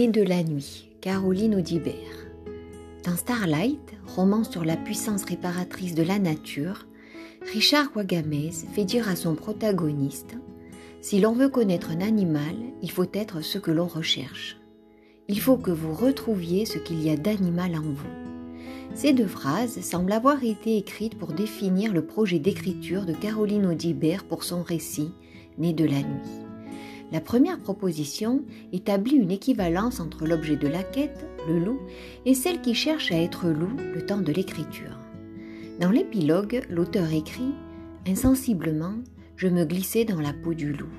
Née de la nuit, Caroline Audibert. Dans Starlight, roman sur la puissance réparatrice de la nature, Richard Wagamez fait dire à son protagoniste Si l'on veut connaître un animal, il faut être ce que l'on recherche. Il faut que vous retrouviez ce qu'il y a d'animal en vous. Ces deux phrases semblent avoir été écrites pour définir le projet d'écriture de Caroline Audibert pour son récit, Né de la nuit. La première proposition établit une équivalence entre l'objet de la quête, le loup, et celle qui cherche à être loup le temps de l'écriture. Dans l'épilogue, l'auteur écrit Insensiblement, je me glissais dans la peau du loup.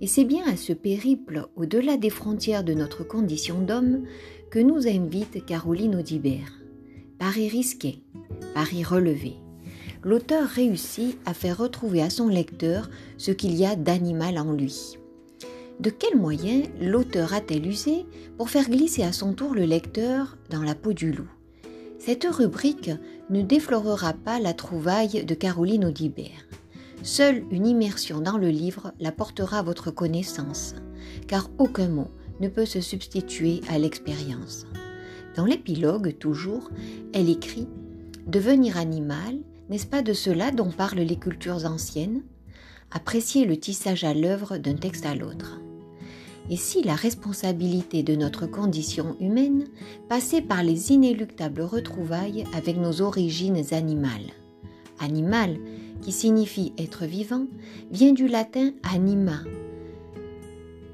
Et c'est bien à ce périple au-delà des frontières de notre condition d'homme que nous invite Caroline Audibert. Paris risqué, Paris relevé. L'auteur réussit à faire retrouver à son lecteur ce qu'il y a d'animal en lui. De quels moyens l'auteur a-t-elle usé pour faire glisser à son tour le lecteur dans la peau du loup? Cette rubrique ne déflorera pas la trouvaille de Caroline Audibert. Seule une immersion dans le livre la portera à votre connaissance, car aucun mot ne peut se substituer à l'expérience. Dans l'épilogue, toujours, elle écrit Devenir animal, n'est-ce pas de cela dont parlent les cultures anciennes? Apprécier le tissage à l'œuvre d'un texte à l'autre. Et si la responsabilité de notre condition humaine passait par les inéluctables retrouvailles avec nos origines animales Animal, qui signifie être vivant, vient du latin anima,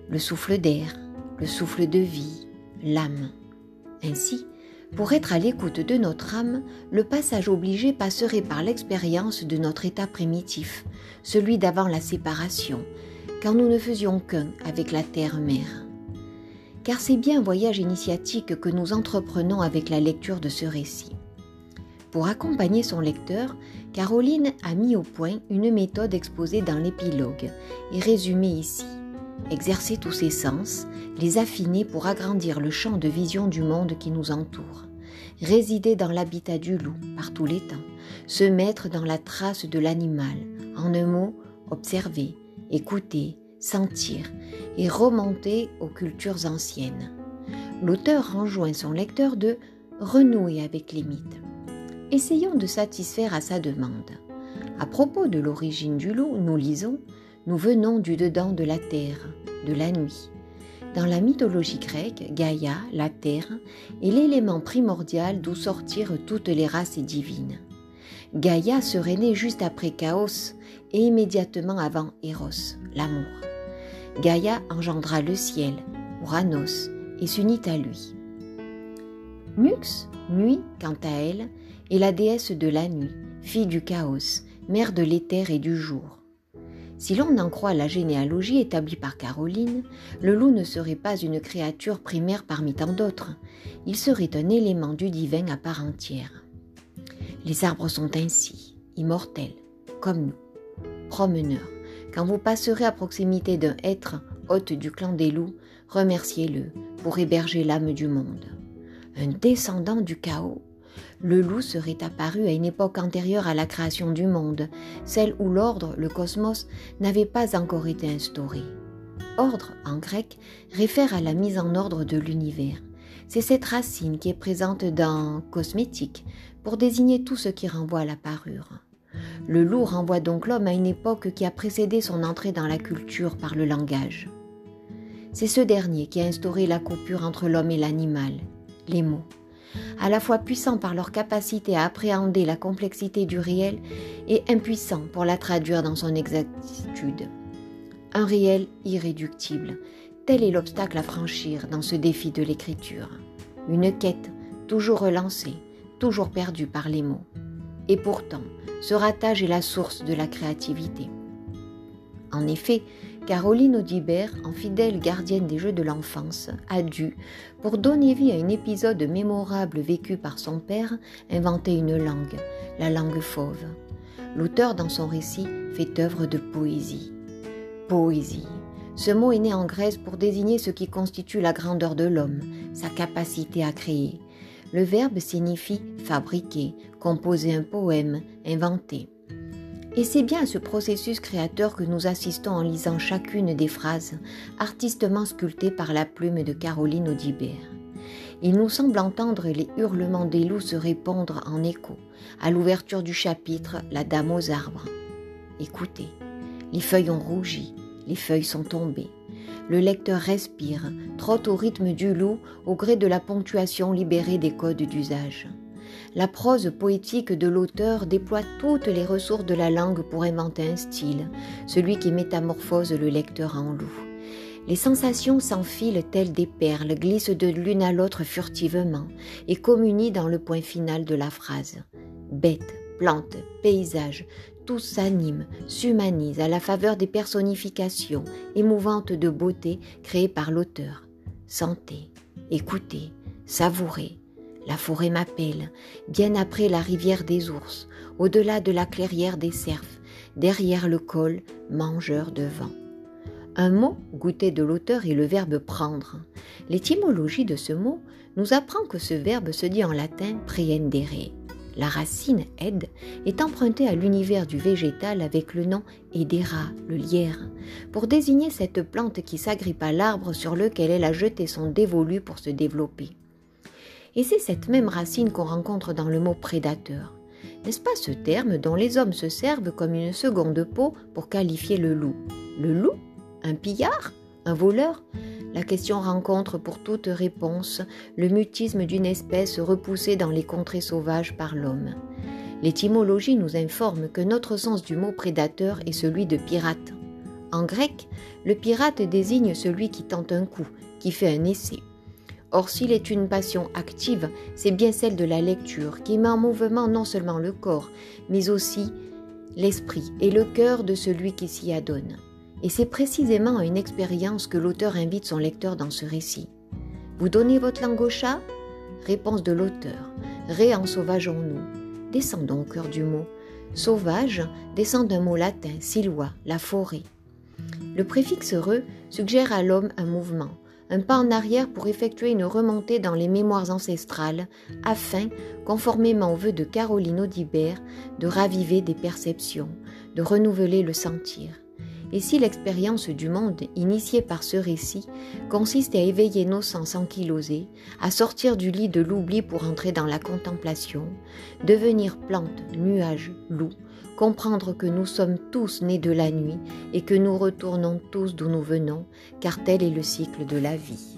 le souffle d'air, le souffle de vie, l'âme. Ainsi, pour être à l'écoute de notre âme, le passage obligé passerait par l'expérience de notre état primitif, celui d'avant la séparation, quand nous ne faisions qu'un avec la terre-mère. Car c'est bien un voyage initiatique que nous entreprenons avec la lecture de ce récit. Pour accompagner son lecteur, Caroline a mis au point une méthode exposée dans l'épilogue et résumée ici. Exercer tous ses sens, les affiner pour agrandir le champ de vision du monde qui nous entoure. Résider dans l'habitat du loup par tous les temps, se mettre dans la trace de l'animal, en un mot, observer, écouter, sentir et remonter aux cultures anciennes. L'auteur enjoint son lecteur de renouer avec les mythes. Essayons de satisfaire à sa demande. À propos de l'origine du loup, nous lisons Nous venons du dedans de la terre, de la nuit. Dans la mythologie grecque, Gaïa, la terre, est l'élément primordial d'où sortirent toutes les races divines. Gaïa serait née juste après Chaos et immédiatement avant Eros, l'amour. Gaïa engendra le ciel, Uranos, et s'unit à lui. Nux, nuit, quant à elle, est la déesse de la nuit, fille du chaos, mère de l'éther et du jour. Si l'on en croit la généalogie établie par Caroline, le loup ne serait pas une créature primaire parmi tant d'autres, il serait un élément du divin à part entière. Les arbres sont ainsi, immortels, comme nous, promeneurs. Quand vous passerez à proximité d'un être, hôte du clan des loups, remerciez-le pour héberger l'âme du monde. Un descendant du chaos, le loup serait apparu à une époque antérieure à la création du monde, celle où l'ordre, le cosmos, n'avait pas encore été instauré. Ordre, en grec, réfère à la mise en ordre de l'univers. C'est cette racine qui est présente dans cosmétique pour désigner tout ce qui renvoie à la parure. Le loup renvoie donc l'homme à une époque qui a précédé son entrée dans la culture par le langage. C'est ce dernier qui a instauré la coupure entre l'homme et l'animal, les mots. À la fois puissants par leur capacité à appréhender la complexité du réel et impuissants pour la traduire dans son exactitude. Un réel irréductible, tel est l'obstacle à franchir dans ce défi de l'écriture. Une quête toujours relancée, toujours perdue par les mots. Et pourtant, ce ratage est la source de la créativité. En effet, Caroline Audibert, en fidèle gardienne des jeux de l'enfance, a dû, pour donner vie à un épisode mémorable vécu par son père, inventer une langue, la langue fauve. L'auteur, dans son récit, fait œuvre de poésie. Poésie. Ce mot est né en Grèce pour désigner ce qui constitue la grandeur de l'homme, sa capacité à créer. Le verbe signifie fabriquer, composer un poème, inventer. Et c'est bien à ce processus créateur que nous assistons en lisant chacune des phrases artistement sculptées par la plume de Caroline Audibert. Il nous semble entendre les hurlements des loups se répondre en écho à l'ouverture du chapitre La Dame aux arbres. Écoutez, les feuilles ont rougi, les feuilles sont tombées. Le lecteur respire, trotte au rythme du loup au gré de la ponctuation libérée des codes d'usage. La prose poétique de l'auteur déploie toutes les ressources de la langue pour inventer un style, celui qui métamorphose le lecteur en loup. Les sensations s'enfilent telles des perles, glissent de l'une à l'autre furtivement et communient dans le point final de la phrase. Bêtes, plantes, paysages, tout s'anime, s'humanise à la faveur des personnifications émouvantes de beauté créées par l'auteur. Sentez, écoutez, savourez. La forêt m'appelle, bien après la rivière des ours, au-delà de la clairière des cerfs, derrière le col, mangeur de vent. Un mot goûté de l'auteur est le verbe prendre. L'étymologie de ce mot nous apprend que ce verbe se dit en latin preendere. La racine ed est empruntée à l'univers du végétal avec le nom edera, le lierre, pour désigner cette plante qui s'agrippe à l'arbre sur lequel elle a jeté son dévolu pour se développer. Et c'est cette même racine qu'on rencontre dans le mot prédateur. N'est-ce pas ce terme dont les hommes se servent comme une seconde peau pour qualifier le loup? Le loup? Un pillard? Un voleur? La question rencontre pour toute réponse le mutisme d'une espèce repoussée dans les contrées sauvages par l'homme. L'étymologie nous informe que notre sens du mot prédateur est celui de pirate. En grec, le pirate désigne celui qui tente un coup, qui fait un essai. Or, s'il est une passion active, c'est bien celle de la lecture qui met en mouvement non seulement le corps, mais aussi l'esprit et le cœur de celui qui s'y adonne. Et c'est précisément à une expérience que l'auteur invite son lecteur dans ce récit. Vous donnez votre langue au chat? Réponse de l'auteur. Ré en sauvage en nous. Descendons au cœur du mot. Sauvage descend d'un mot latin, silois, la forêt. Le préfixe re suggère à l'homme un mouvement, un pas en arrière pour effectuer une remontée dans les mémoires ancestrales, afin, conformément au vœu de Caroline Audibert, de raviver des perceptions, de renouveler le sentir. Et si l'expérience du monde, initiée par ce récit, consiste à éveiller nos sens ankylosés, à sortir du lit de l'oubli pour entrer dans la contemplation, devenir plante, nuage, loup, comprendre que nous sommes tous nés de la nuit et que nous retournons tous d'où nous venons, car tel est le cycle de la vie.